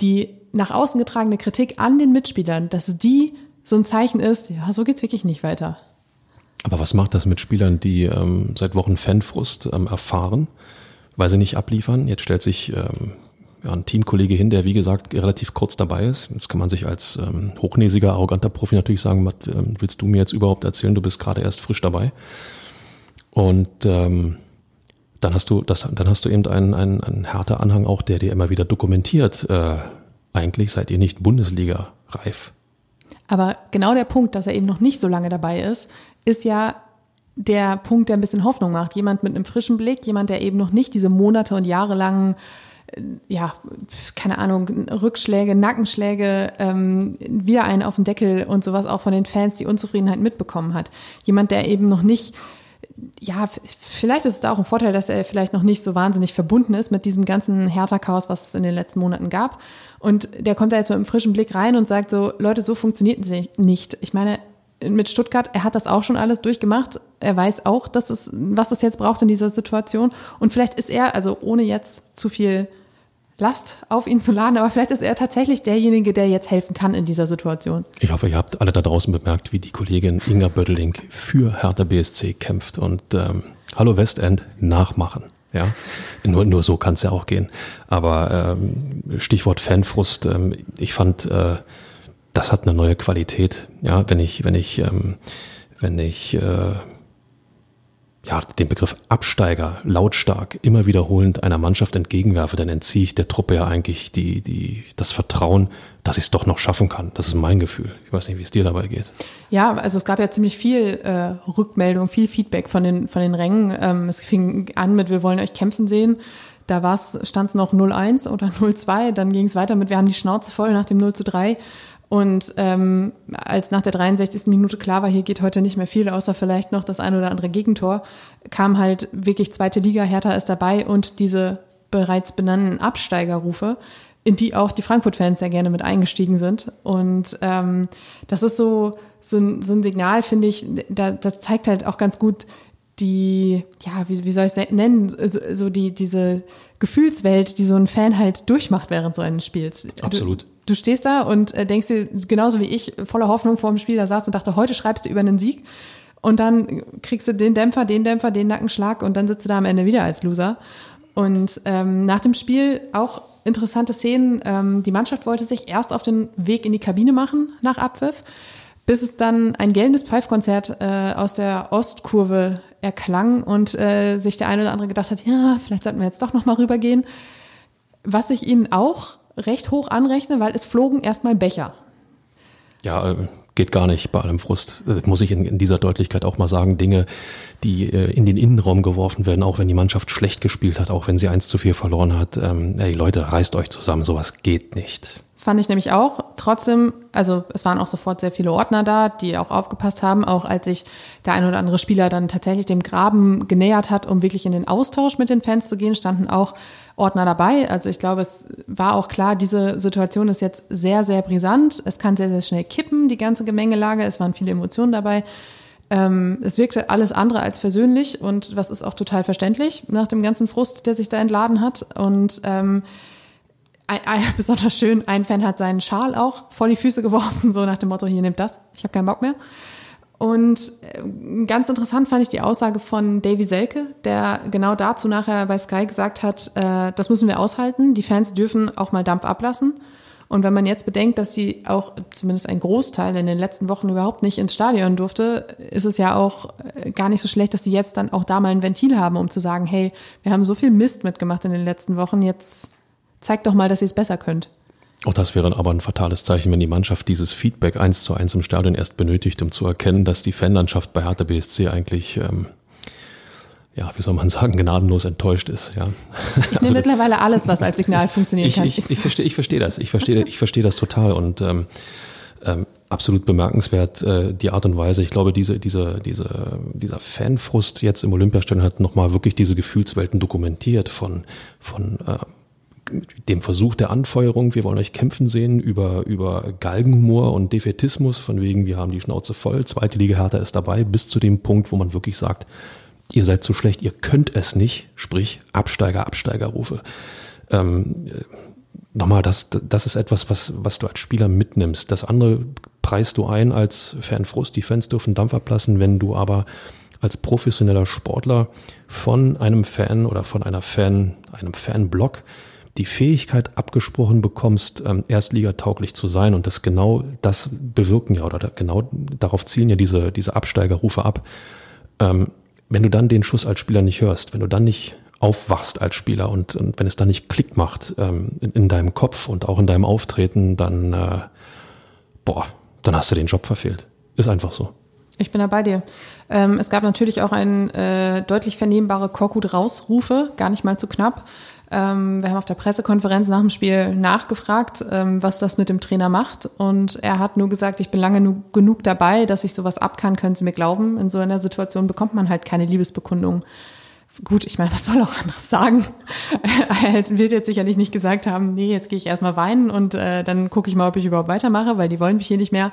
die nach außen getragene Kritik an den Mitspielern, dass die so ein Zeichen ist, ja, so geht's wirklich nicht weiter. Aber was macht das mit Spielern, die ähm, seit Wochen Fanfrust ähm, erfahren, weil sie nicht abliefern? Jetzt stellt sich ähm, ja, ein Teamkollege hin, der wie gesagt relativ kurz dabei ist. Jetzt kann man sich als ähm, hochnäsiger, arroganter Profi natürlich sagen, was ähm, willst du mir jetzt überhaupt erzählen? Du bist gerade erst frisch dabei. Und ähm, dann hast du das, dann hast du eben einen, einen, einen härter Anhang auch, der dir immer wieder dokumentiert. Äh, eigentlich seid ihr nicht Bundesliga reif. Aber genau der Punkt, dass er eben noch nicht so lange dabei ist, ist ja der Punkt, der ein bisschen Hoffnung macht. Jemand mit einem frischen Blick, jemand, der eben noch nicht diese Monate und Jahre lang äh, ja, keine Ahnung, Rückschläge, Nackenschläge, ähm, wieder einen auf den Deckel und sowas auch von den Fans die Unzufriedenheit mitbekommen hat. Jemand, der eben noch nicht, ja, vielleicht ist es da auch ein Vorteil, dass er vielleicht noch nicht so wahnsinnig verbunden ist mit diesem ganzen Hertha-Chaos, was es in den letzten Monaten gab. Und der kommt da jetzt mit einem frischen Blick rein und sagt so, Leute, so funktioniert es nicht. Ich meine, mit Stuttgart, er hat das auch schon alles durchgemacht. Er weiß auch, dass es, was es jetzt braucht in dieser Situation. Und vielleicht ist er, also ohne jetzt zu viel Last auf ihn zu laden, aber vielleicht ist er tatsächlich derjenige, der jetzt helfen kann in dieser Situation. Ich hoffe, ihr habt alle da draußen bemerkt, wie die Kollegin Inga Bödeling für Hertha BSC kämpft und ähm, Hallo Westend nachmachen. Ja, nur, nur so kann es ja auch gehen. Aber ähm, Stichwort Fanfrust, ähm, ich fand, äh, das hat eine neue Qualität. Ja, wenn ich, wenn ich, ähm, wenn ich äh, ja, den Begriff Absteiger lautstark immer wiederholend einer Mannschaft entgegenwerfe, dann entziehe ich der Truppe ja eigentlich die, die, das Vertrauen, dass ich es doch noch schaffen kann. Das ist mein Gefühl. Ich weiß nicht, wie es dir dabei geht. Ja, also es gab ja ziemlich viel äh, Rückmeldung, viel Feedback von den, von den Rängen. Ähm, es fing an mit, wir wollen euch kämpfen sehen. Da stand es noch 0-1 oder [laughs] 0-2, dann ging es weiter mit, wir haben die Schnauze voll nach dem 0 zu 3. Und ähm, als nach der 63. Minute klar war, hier geht heute nicht mehr viel, außer vielleicht noch das ein oder andere Gegentor, kam halt wirklich zweite Liga, Hertha ist dabei und diese bereits benannten Absteigerrufe, in die auch die Frankfurt-Fans sehr gerne mit eingestiegen sind. Und ähm, das ist so, so, ein, so ein Signal, finde ich, da, das zeigt halt auch ganz gut die, ja, wie, wie soll ich es nennen, so, so die, diese Gefühlswelt, die so ein Fan halt durchmacht während so eines Spiels. Absolut. Du, du stehst da und äh, denkst dir, genauso wie ich, voller Hoffnung vor dem Spiel da saß und dachte, heute schreibst du über einen Sieg. Und dann kriegst du den Dämpfer, den Dämpfer, den Nackenschlag und dann sitzt du da am Ende wieder als Loser. Und ähm, nach dem Spiel auch interessante Szenen. Ähm, die Mannschaft wollte sich erst auf den Weg in die Kabine machen nach Abpfiff, bis es dann ein gellendes Pfeifkonzert äh, aus der Ostkurve erklang und äh, sich der eine oder andere gedacht hat, ja, vielleicht sollten wir jetzt doch noch mal rübergehen. Was ich ihnen auch recht hoch anrechne, weil es flogen erstmal Becher. Ja, äh, geht gar nicht bei allem Frust. Das äh, muss ich in, in, dieser Deutlichkeit auch mal sagen. Dinge, die äh, in den Innenraum geworfen werden, auch wenn die Mannschaft schlecht gespielt hat, auch wenn sie eins zu viel verloren hat. Ähm, ey Leute, reißt euch zusammen, sowas geht nicht. Fand ich nämlich auch. Trotzdem, also es waren auch sofort sehr viele Ordner da, die auch aufgepasst haben, auch als sich der ein oder andere Spieler dann tatsächlich dem Graben genähert hat, um wirklich in den Austausch mit den Fans zu gehen, standen auch Ordner dabei. Also ich glaube, es war auch klar, diese Situation ist jetzt sehr, sehr brisant. Es kann sehr, sehr schnell kippen, die ganze Gemengelage. Es waren viele Emotionen dabei. Ähm, es wirkte alles andere als versöhnlich und was ist auch total verständlich nach dem ganzen Frust, der sich da entladen hat. Und ähm, ein, ein, [laughs] besonders schön, ein Fan hat seinen Schal auch vor die Füße geworfen, so nach dem Motto, hier nimmt das, ich habe keinen Bock mehr. Und äh, ganz interessant fand ich die Aussage von Davy Selke, der genau dazu nachher bei Sky gesagt hat, äh, das müssen wir aushalten, die Fans dürfen auch mal Dampf ablassen. Und wenn man jetzt bedenkt, dass sie auch zumindest ein Großteil in den letzten Wochen überhaupt nicht ins Stadion durfte, ist es ja auch äh, gar nicht so schlecht, dass sie jetzt dann auch da mal ein Ventil haben, um zu sagen, hey, wir haben so viel Mist mitgemacht in den letzten Wochen, jetzt zeigt doch mal, dass ihr es besser könnt. Auch das wäre aber ein fatales Zeichen, wenn die Mannschaft dieses Feedback eins zu eins im Stadion erst benötigt, um zu erkennen, dass die Fanlandschaft bei Hertha BSC eigentlich, ähm, ja, wie soll man sagen, gnadenlos enttäuscht ist. Ja. Ich nehme [laughs] also mittlerweile alles, was als Signal [laughs] funktionieren ich, kann. Ich, ich, verstehe, ich verstehe das. Ich verstehe, ich verstehe das total und ähm, ähm, absolut bemerkenswert äh, die Art und Weise. Ich glaube, diese, diese, diese, dieser Fanfrust jetzt im Olympiastadion hat nochmal wirklich diese Gefühlswelten dokumentiert von, von äh, dem Versuch der Anfeuerung, wir wollen euch kämpfen sehen, über, über Galgenhumor und Defetismus, von wegen, wir haben die Schnauze voll, zweite Liga Hertha ist dabei, bis zu dem Punkt, wo man wirklich sagt, ihr seid zu schlecht, ihr könnt es nicht, sprich Absteiger, Absteigerrufe. Ähm, nochmal, das, das ist etwas, was, was du als Spieler mitnimmst. Das andere preist du ein als Fanfrust, die Fans dürfen Dampf ablassen, wenn du aber als professioneller Sportler von einem Fan oder von einer Fan, einem Fanblock die Fähigkeit abgesprochen bekommst, ähm, erstligatauglich zu sein und das genau das bewirken ja oder genau darauf zielen ja diese, diese Absteigerrufe ab. Ähm, wenn du dann den Schuss als Spieler nicht hörst, wenn du dann nicht aufwachst als Spieler und, und wenn es dann nicht Klick macht ähm, in, in, deinem Kopf und auch in deinem Auftreten, dann äh, boah, dann hast du den Job verfehlt. Ist einfach so. Ich bin da bei dir. Ähm, es gab natürlich auch ein äh, deutlich vernehmbare Korkut-Rausrufe, gar nicht mal zu knapp. Ähm, wir haben auf der Pressekonferenz nach dem Spiel nachgefragt, ähm, was das mit dem Trainer macht. Und er hat nur gesagt, ich bin lange nu genug dabei, dass ich sowas ab kann, können Sie mir glauben. In so einer Situation bekommt man halt keine Liebesbekundung. Gut, ich meine, was soll auch anderes sagen? [laughs] er wird jetzt sicherlich nicht gesagt haben, nee, jetzt gehe ich erstmal weinen und äh, dann gucke ich mal, ob ich überhaupt weitermache, weil die wollen mich hier nicht mehr.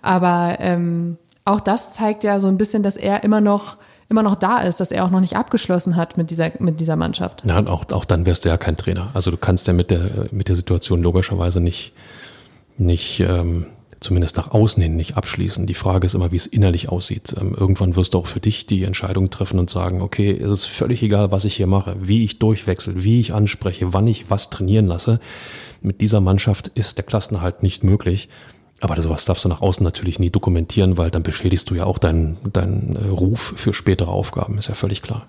Aber ähm, auch das zeigt ja so ein bisschen, dass er immer noch immer noch da ist, dass er auch noch nicht abgeschlossen hat mit dieser, mit dieser Mannschaft. Ja, auch, auch dann wärst du ja kein Trainer. Also du kannst ja mit der, mit der Situation logischerweise nicht, nicht ähm, zumindest nach außen hin nicht abschließen. Die Frage ist immer, wie es innerlich aussieht. Ähm, irgendwann wirst du auch für dich die Entscheidung treffen und sagen, okay, es ist völlig egal, was ich hier mache, wie ich durchwechsel, wie ich anspreche, wann ich was trainieren lasse. Mit dieser Mannschaft ist der Klassenhalt nicht möglich. Aber sowas darfst du nach außen natürlich nie dokumentieren, weil dann beschädigst du ja auch deinen, deinen äh, Ruf für spätere Aufgaben, ist ja völlig klar.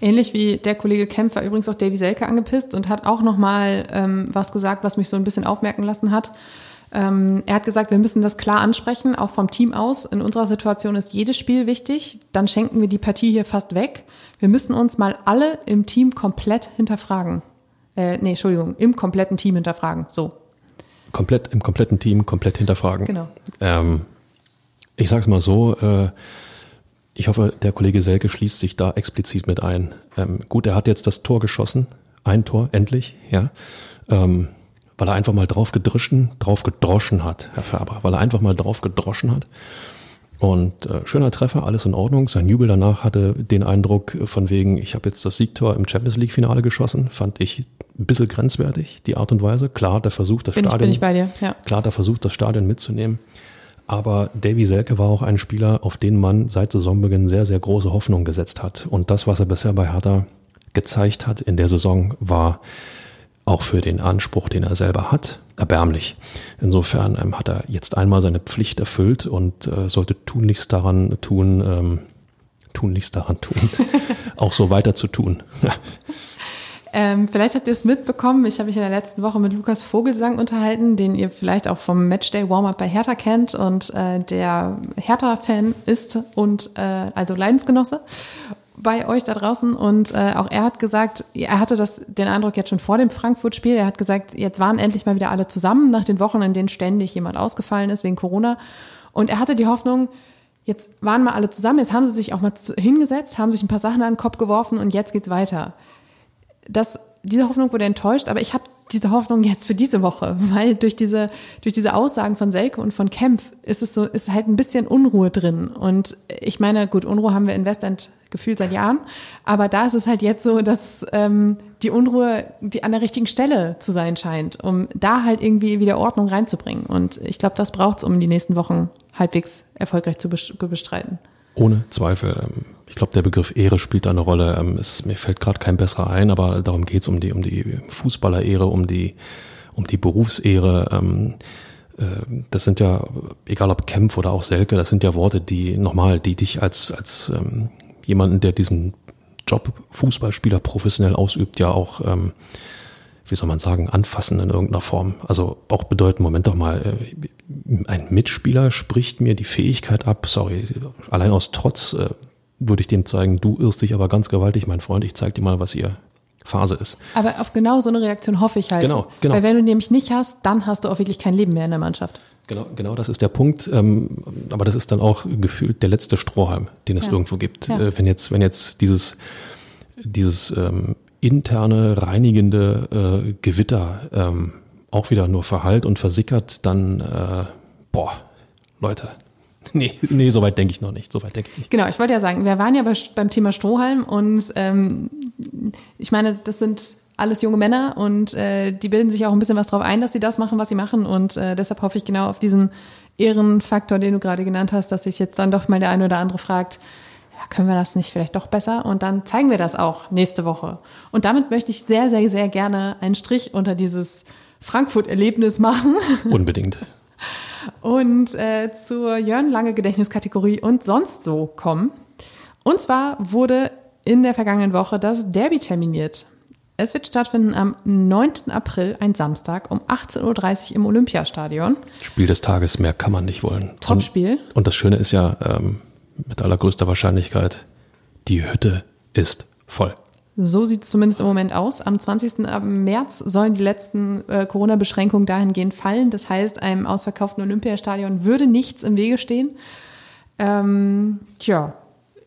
Ähnlich wie der Kollege Kempf war übrigens auch Davy Selke angepisst und hat auch nochmal ähm, was gesagt, was mich so ein bisschen aufmerken lassen hat. Ähm, er hat gesagt, wir müssen das klar ansprechen, auch vom Team aus. In unserer Situation ist jedes Spiel wichtig. Dann schenken wir die Partie hier fast weg. Wir müssen uns mal alle im Team komplett hinterfragen. Äh, nee, Entschuldigung, im kompletten Team hinterfragen. So. Komplett, im kompletten Team komplett hinterfragen. Genau. Ähm, ich sag's mal so, äh, ich hoffe, der Kollege Selke schließt sich da explizit mit ein. Ähm, gut, er hat jetzt das Tor geschossen. Ein Tor, endlich, ja. Ähm, weil er einfach mal drauf gedrischen, drauf gedroschen hat, Herr Färber, weil er einfach mal drauf gedroschen hat. Und äh, schöner Treffer, alles in Ordnung. Sein Jubel danach hatte den Eindruck von wegen, ich habe jetzt das Siegtor im Champions League Finale geschossen, fand ich ein bisschen grenzwertig, die Art und Weise. Klar, der Versuch, das Bin ich, Stadion, bin ich dir, ja. klar, der Versuch, das Stadion mitzunehmen. Aber Davy Selke war auch ein Spieler, auf den man seit Saisonbeginn sehr, sehr große Hoffnung gesetzt hat. Und das, was er bisher bei Hertha gezeigt hat in der Saison, war auch für den Anspruch, den er selber hat, erbärmlich. Insofern ähm, hat er jetzt einmal seine Pflicht erfüllt und äh, sollte tunlichst daran tun, ähm, tunlichst daran tun, [laughs] auch so weiter zu tun. [laughs] Ähm, vielleicht habt ihr es mitbekommen. Ich habe mich in der letzten Woche mit Lukas Vogelsang unterhalten, den ihr vielleicht auch vom Matchday Warm-Up bei Hertha kennt und äh, der Hertha-Fan ist und äh, also Leidensgenosse bei euch da draußen und äh, auch er hat gesagt, er hatte das den Eindruck jetzt schon vor dem Frankfurt-Spiel. Er hat gesagt, jetzt waren endlich mal wieder alle zusammen nach den Wochen, in denen ständig jemand ausgefallen ist wegen Corona. Und er hatte die Hoffnung, jetzt waren mal alle zusammen, jetzt haben sie sich auch mal hingesetzt, haben sich ein paar Sachen an den Kopf geworfen und jetzt geht's weiter das, diese Hoffnung wurde enttäuscht, aber ich habe diese Hoffnung jetzt für diese Woche, [laughs] weil durch diese, durch diese Aussagen von Selke und von Kempf ist es so, ist halt ein bisschen Unruhe drin. Und ich meine, gut, Unruhe haben wir in Westend gefühlt seit Jahren, aber da ist es halt jetzt so, dass ähm, die Unruhe die an der richtigen Stelle zu sein scheint, um da halt irgendwie wieder Ordnung reinzubringen. Und ich glaube, das braucht es, um die nächsten Wochen halbwegs erfolgreich zu bestreiten. Ohne Zweifel. Ich glaube, der Begriff Ehre spielt da eine Rolle. Ähm, es, mir fällt gerade kein besserer ein, aber darum geht's um die, um die Fußballerehre, um die, um die Berufsehre. Ähm, äh, das sind ja, egal ob Kempf oder auch Selke, das sind ja Worte, die nochmal, die dich als, als ähm, jemanden, der diesen Job Fußballspieler professionell ausübt, ja auch ähm, wie soll man sagen, anfassen in irgendeiner Form. Also auch bedeuten, Moment doch mal, äh, ein Mitspieler spricht mir die Fähigkeit ab, sorry, allein aus Trotz äh, würde ich dem zeigen, du irrst dich aber ganz gewaltig, mein Freund, ich zeig dir mal, was hier Phase ist. Aber auf genau so eine Reaktion hoffe ich halt. Genau, genau. Weil wenn du nämlich nicht hast, dann hast du auch wirklich kein Leben mehr in der Mannschaft. Genau, genau das ist der Punkt. Ähm, aber das ist dann auch gefühlt der letzte Strohhalm, den es ja. irgendwo gibt. Ja. Äh, wenn jetzt, wenn jetzt dieses, dieses ähm, interne, reinigende äh, Gewitter ähm, auch wieder nur verhallt und versickert, dann, äh, boah, Leute, [laughs] Nee, nee, soweit denke ich noch nicht. Soweit denke ich nicht. Genau, ich wollte ja sagen, wir waren ja bei, beim Thema Strohhalm und ähm, ich meine, das sind alles junge Männer und äh, die bilden sich auch ein bisschen was drauf ein, dass sie das machen, was sie machen. Und äh, deshalb hoffe ich genau auf diesen Ehrenfaktor, den du gerade genannt hast, dass sich jetzt dann doch mal der eine oder andere fragt, können wir das nicht vielleicht doch besser? Und dann zeigen wir das auch nächste Woche. Und damit möchte ich sehr, sehr, sehr gerne einen Strich unter dieses Frankfurt-Erlebnis machen. Unbedingt. Und äh, zur Jörn Lange Gedächtniskategorie und sonst so kommen. Und zwar wurde in der vergangenen Woche das Derby terminiert. Es wird stattfinden am 9. April, ein Samstag, um 18.30 Uhr im Olympiastadion. Spiel des Tages, mehr kann man nicht wollen. Topspiel. Und, und das Schöne ist ja, ähm, mit allergrößter Wahrscheinlichkeit, die Hütte ist voll. So sieht es zumindest im Moment aus. Am 20. März sollen die letzten äh, Corona-Beschränkungen dahingehend fallen. Das heißt, einem ausverkauften Olympiastadion würde nichts im Wege stehen. Ähm, tja,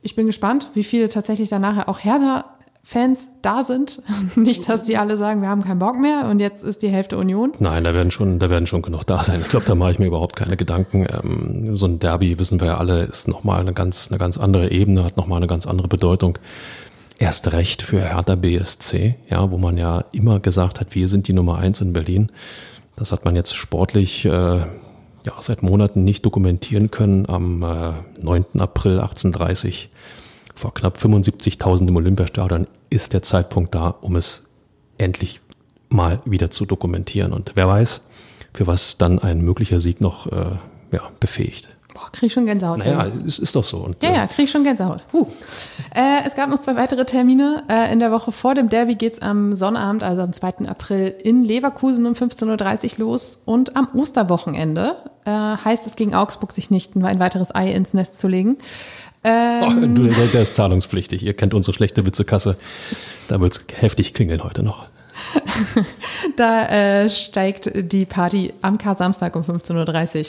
ich bin gespannt, wie viele tatsächlich danach auch Hertha Fans da sind. [laughs] Nicht, dass die alle sagen, wir haben keinen Bock mehr und jetzt ist die Hälfte Union. Nein, da werden schon, da werden schon genug da sein. Ich glaube, da mache ich mir überhaupt keine Gedanken. Ähm, so ein Derby, wissen wir ja alle, ist nochmal eine ganz, eine ganz andere Ebene, hat nochmal eine ganz andere Bedeutung. Erst recht für Hertha BSC, ja, wo man ja immer gesagt hat, wir sind die Nummer eins in Berlin. Das hat man jetzt sportlich, äh, ja, seit Monaten nicht dokumentieren können. Am äh, 9. April 1830 vor knapp 75.000 im Olympiastadion ist der Zeitpunkt da, um es endlich mal wieder zu dokumentieren. Und wer weiß, für was dann ein möglicher Sieg noch äh, ja, befähigt. Boah, krieg ich schon Gänsehaut. Naja, es ist doch so. Und, Ja, äh, ja, krieg ich schon Gänsehaut. Huh. Äh, es gab noch zwei weitere Termine. Äh, in der Woche vor dem Derby geht's am Sonnabend, also am 2. April, in Leverkusen um 15.30 Uhr los. Und am Osterwochenende äh, heißt es gegen Augsburg sich nicht ein weiteres Ei ins Nest zu legen. Oh, du, der ist zahlungspflichtig. Ihr kennt unsere schlechte Witzekasse. Da wird's heftig klingeln heute noch. [laughs] Da äh, steigt die Party am Kar-Samstag um 15.30 Uhr.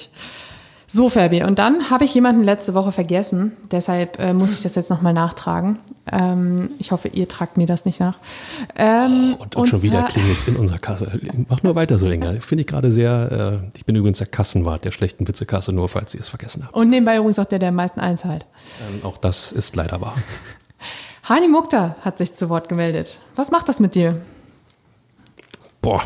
So, Fabi, und dann habe ich jemanden letzte Woche vergessen. Deshalb äh, muss ich das jetzt nochmal nachtragen. Ähm, ich hoffe, ihr tragt mir das nicht nach. Ähm, Und, und schon wieder zwar- klingelt's in unserer Kasse. Mach nur weiter so, Inga. Finde ich gerade sehr, äh, ich bin übrigens der Kassenwart der schlechten Witzekasse, nur falls ihr es vergessen habt. Und nebenbei übrigens auch der, der am meisten einzahlt. Ähm, auch das ist leider wahr. [laughs] Hani Mukta hat sich zu Wort gemeldet. Was macht das mit dir? Boah,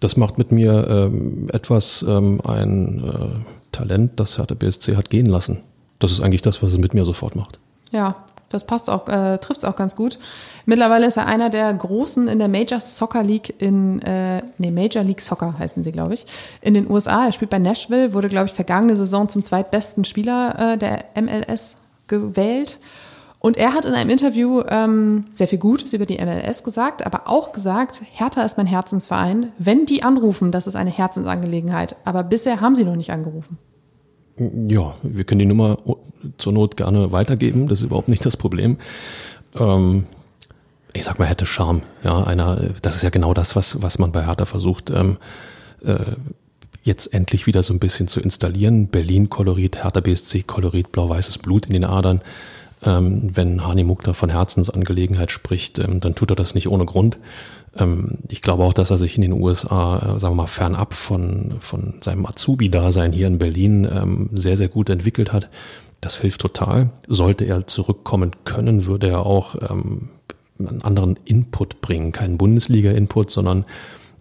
das macht mit mir ähm, etwas ähm, ein äh, Talent, das Hertha BSC hat gehen lassen. Das ist eigentlich das, was es mit mir sofort macht. Ja, das passt auch, äh, trifft es auch ganz gut. Mittlerweile ist er einer der Großen in der Major Soccer League in, äh, nee, Major League Soccer heißen sie, glaube ich, in den USA. Er spielt bei Nashville, wurde, glaube ich, vergangene Saison zum zweitbesten Spieler äh, der MLS gewählt. Und er hat in einem Interview ähm, sehr viel Gutes über die MLS gesagt, aber auch gesagt, Hertha ist mein Herzensverein. Wenn die anrufen, das ist eine Herzensangelegenheit. Aber bisher haben sie noch nicht angerufen. Ja, wir können die Nummer zur Not gerne weitergeben, das ist überhaupt nicht das Problem. Ähm, ich sag mal, hätte Charme. Ja, einer, das ist ja genau das, was, was man bei Hertha versucht, ähm, äh, jetzt endlich wieder so ein bisschen zu installieren. Berlin-Kolorit, Hertha BSC-Kolorit, blau-weißes Blut in den Adern. Ähm, wenn Hani Mukta von Herzensangelegenheit spricht, ähm, dann tut er das nicht ohne Grund. Ähm, ich glaube auch, dass er sich in den USA, äh, sagen wir mal, fernab von, von seinem Azubi-Dasein hier in Berlin ähm, sehr, sehr gut entwickelt hat. Das hilft total. Sollte er zurückkommen können, würde er auch ähm, einen anderen Input bringen. Keinen Bundesliga-Input, sondern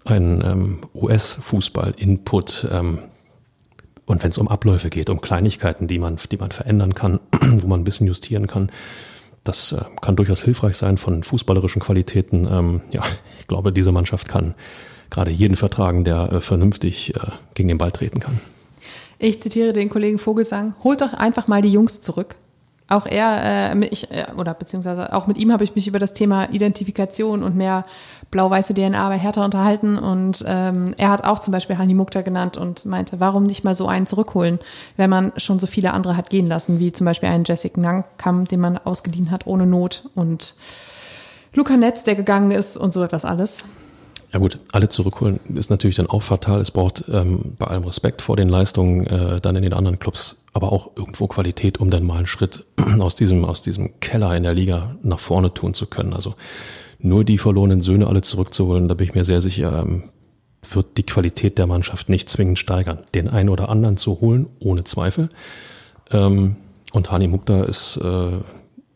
einen ähm, US-Fußball-Input. Und wenn es um Abläufe geht, um Kleinigkeiten, die man, die man verändern kann, [clears throat] wo man ein bisschen justieren kann, das äh, kann durchaus hilfreich sein von fußballerischen Qualitäten. Ähm, ja, ich glaube, diese Mannschaft kann gerade jeden vertragen, der äh, vernünftig äh, gegen den Ball treten kann. Ich zitiere den Kollegen Vogelsang, holt doch einfach mal die Jungs zurück. Auch er, äh, ich, äh, oder beziehungsweise auch mit ihm habe ich mich über das Thema Identifikation und mehr blau-weiße DNA bei Hertha unterhalten. Und ähm, er hat auch zum Beispiel Hani Mukta genannt und meinte, warum nicht mal so einen zurückholen, wenn man schon so viele andere hat gehen lassen, wie zum Beispiel einen Jessica Nankam, den man ausgeliehen hat ohne Not und Luca Netz, der gegangen ist und so etwas alles. Ja gut, alle zurückholen ist natürlich dann auch fatal. Es braucht ähm, bei allem Respekt vor den Leistungen äh, dann in den anderen Clubs, aber auch irgendwo Qualität, um dann mal einen Schritt [clears throat] aus diesem aus diesem Keller in der Liga nach vorne tun zu können. Also nur die verlorenen Söhne alle zurückzuholen, da bin ich mir sehr sicher, ähm, wird die Qualität der Mannschaft nicht zwingend steigern. Den einen oder anderen zu holen, ohne Zweifel. Ähm, und Hani Mukta ist, äh,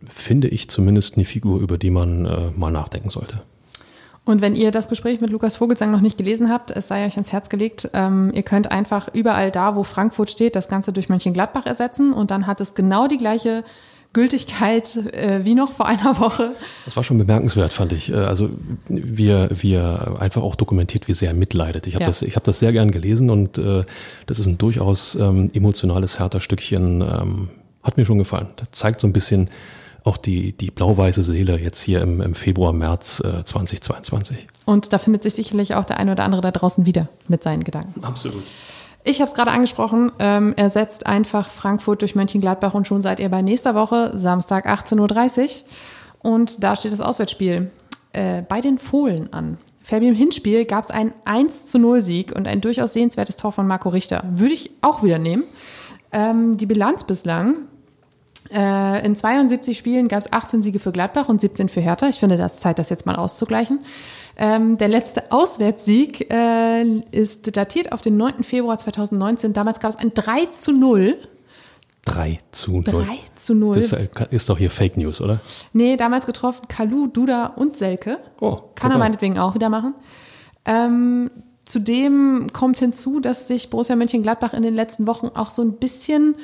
finde ich zumindest, eine Figur, über die man äh, mal nachdenken sollte. Und wenn ihr das Gespräch mit Lukas Vogelsang noch nicht gelesen habt, es sei euch ans Herz gelegt, ähm, ihr könnt einfach überall da, wo Frankfurt steht, das Ganze durch Mönchengladbach ersetzen und dann hat es genau die gleiche Gültigkeit äh, wie noch vor einer Woche. Das war schon bemerkenswert, fand ich. Äh, Also wie er einfach auch dokumentiert, wie sehr er mitleidet. Ich habe Ja. das, ich habe das sehr gern gelesen und äh, das ist ein durchaus ähm, emotionales Hertha-Stückchen. Ähm, hat mir schon gefallen. Das zeigt so ein bisschen auch die, die blau-weiße Seele jetzt hier im, im Februar, März äh, 2022. Und da findet sich sicherlich auch der eine oder andere da draußen wieder mit seinen Gedanken. Absolut. Ich habe es gerade angesprochen, ähm, er setzt einfach Frankfurt durch Mönchengladbach und schon seid ihr bei nächster Woche, Samstag 18.30 Uhr. Und da steht das Auswärtsspiel äh, bei den Fohlen an. Fabi, im Hinspiel gab es einen 1 zu 0 Sieg und ein durchaus sehenswertes Tor von Marco Richter. Würde ich auch wieder nehmen. Ähm, die Bilanz bislang. Äh, in 72 Spielen gab es 18 Siege für Gladbach und 17 für Hertha. Ich finde, das ist Zeit, das jetzt mal auszugleichen. Ähm, der letzte Auswärtssieg äh, ist datiert auf den 9. Februar 2019. Damals gab es ein 3 zu 0. 3 zu 0. 3 zu 0. Das äh, ist doch hier Fake News, oder? Nee, damals getroffen Kalu, Duda und Selke. Oh, Kann er meinetwegen auch wieder machen. Ähm, zudem kommt hinzu, dass sich Borussia Mönchengladbach in den letzten Wochen auch so ein bisschen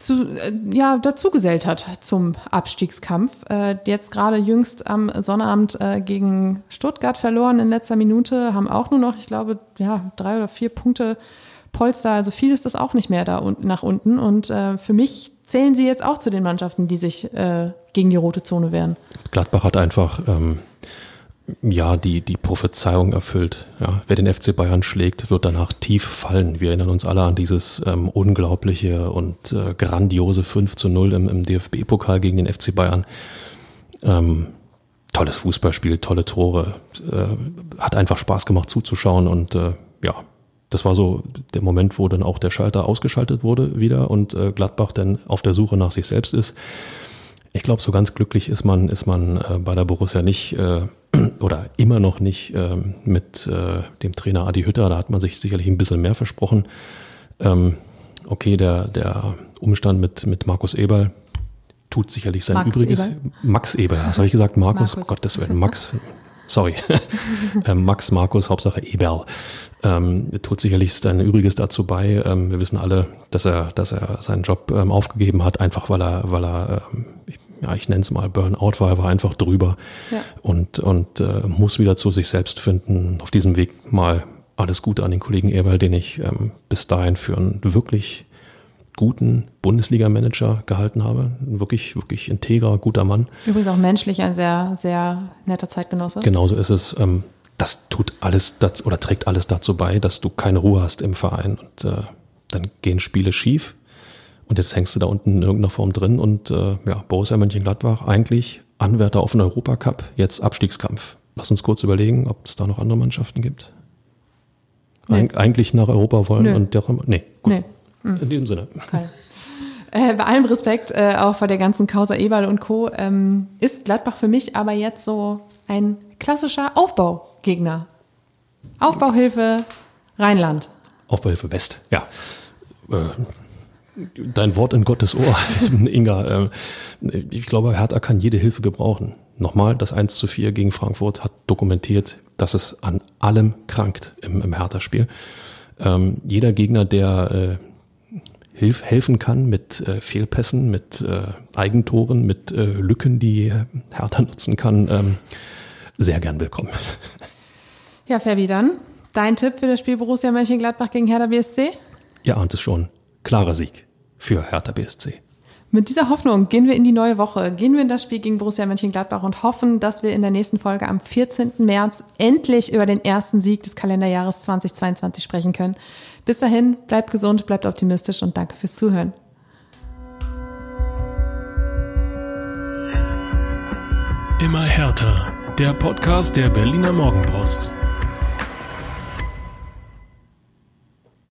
zu, äh, ja, dazugesellt hat zum Abstiegskampf. Äh, jetzt gerade jüngst am Sonnabend äh, gegen Stuttgart verloren in letzter Minute, haben auch nur noch, ich glaube, ja, drei oder vier Punkte Polster. Also viel ist das auch nicht mehr da unten nach unten. Und äh, für mich zählen sie jetzt auch zu den Mannschaften, die sich äh, gegen die rote Zone wehren. Gladbach hat einfach ähm, ja die, die Prophezeiung erfüllt. Ja, wer den FC Bayern schlägt, wird danach tief fallen. Wir erinnern uns alle an dieses ähm, unglaubliche und äh, grandiose 5 zu 0 im, im DFB-Pokal gegen den FC Bayern. Ähm, tolles Fußballspiel, tolle Tore. Äh, hat einfach Spaß gemacht zuzuschauen und äh, ja, das war so der Moment, wo dann auch der Schalter ausgeschaltet wurde wieder und äh, Gladbach dann auf der Suche nach sich selbst ist. Ich glaube, so ganz glücklich ist man, ist man äh, bei der Borussia nicht äh, [clears throat] oder immer noch nicht äh, mit äh, dem Trainer Adi Hütter. Da hat man sich sicherlich ein bisschen mehr versprochen. Ähm, okay, der, der Umstand mit, mit Markus Eberl tut sicherlich sein Max Übriges. Eberl? Max Eberl, was habe ich gesagt? Markus? Markus. Gottes Willen, Max. Sorry. [laughs] ähm, Max, Markus, Hauptsache Eberl. Ähm, tut sicherlich sein Übriges dazu bei. Ähm, wir wissen alle, dass er, dass er seinen Job ähm, aufgegeben hat, einfach weil er, weil er, ähm, ich, ja, ich nenne es mal Burnout war, er war einfach drüber Ja. und, und äh, muss wieder zu sich selbst finden. Auf diesem Weg mal alles Gute an den Kollegen Eberl, den ich ähm, bis dahin für einen wirklich guten Bundesliga-Manager gehalten habe. Ein wirklich, wirklich integrer, guter Mann. Übrigens auch menschlich ein sehr, sehr netter Zeitgenosse. Genauso ist es. Ähm, das tut alles dazu, oder trägt alles dazu bei, dass du keine Ruhe hast im Verein. Und äh, dann gehen Spiele schief. Und jetzt hängst du da unten in irgendeiner Form drin. Und äh, ja, Borussia Mönchengladbach eigentlich Anwärter auf den Europacup, jetzt Abstiegskampf. Lass uns kurz überlegen, ob es da noch andere Mannschaften gibt. Nee. Eig eigentlich nach Europa wollen Nö. und der, nee, gut. Nee. In diesem Sinne. Geil. Äh, bei allem Respekt, äh, auch vor der ganzen Causa Eberl und Co., ähm, ist Gladbach für mich aber jetzt so ein klassischer Aufbaugegner. Aufbauhilfe Rheinland. Aufbauhilfe West, ja. Äh, dein Wort in Gottes Ohr, [laughs] Inga. Äh, ich glaube, Hertha kann jede Hilfe gebrauchen. Nochmal, das 1 zu 4 gegen Frankfurt hat dokumentiert, dass es an allem krankt im, im Hertha-Spiel. Ähm, jeder Gegner, der äh, hilf, helfen kann mit äh, Fehlpässen, mit äh, Eigentoren, mit äh, Lücken, die Hertha nutzen kann, ähm, sehr gern willkommen. Ja, Fabi, dann dein Tipp für das Spiel Borussia Mönchengladbach gegen Hertha BSC? Ihr ahnt es schon, klarer Sieg für Hertha BSC. Mit dieser Hoffnung gehen wir in die neue Woche, gehen wir in das Spiel gegen Borussia Mönchengladbach und hoffen, dass wir in der nächsten Folge am 14. März endlich über den ersten Sieg des Kalenderjahres 2022 sprechen können. Bis dahin, bleibt gesund, bleibt optimistisch und danke fürs Zuhören. Immer härter. Der Podcast der Berliner Morgenpost.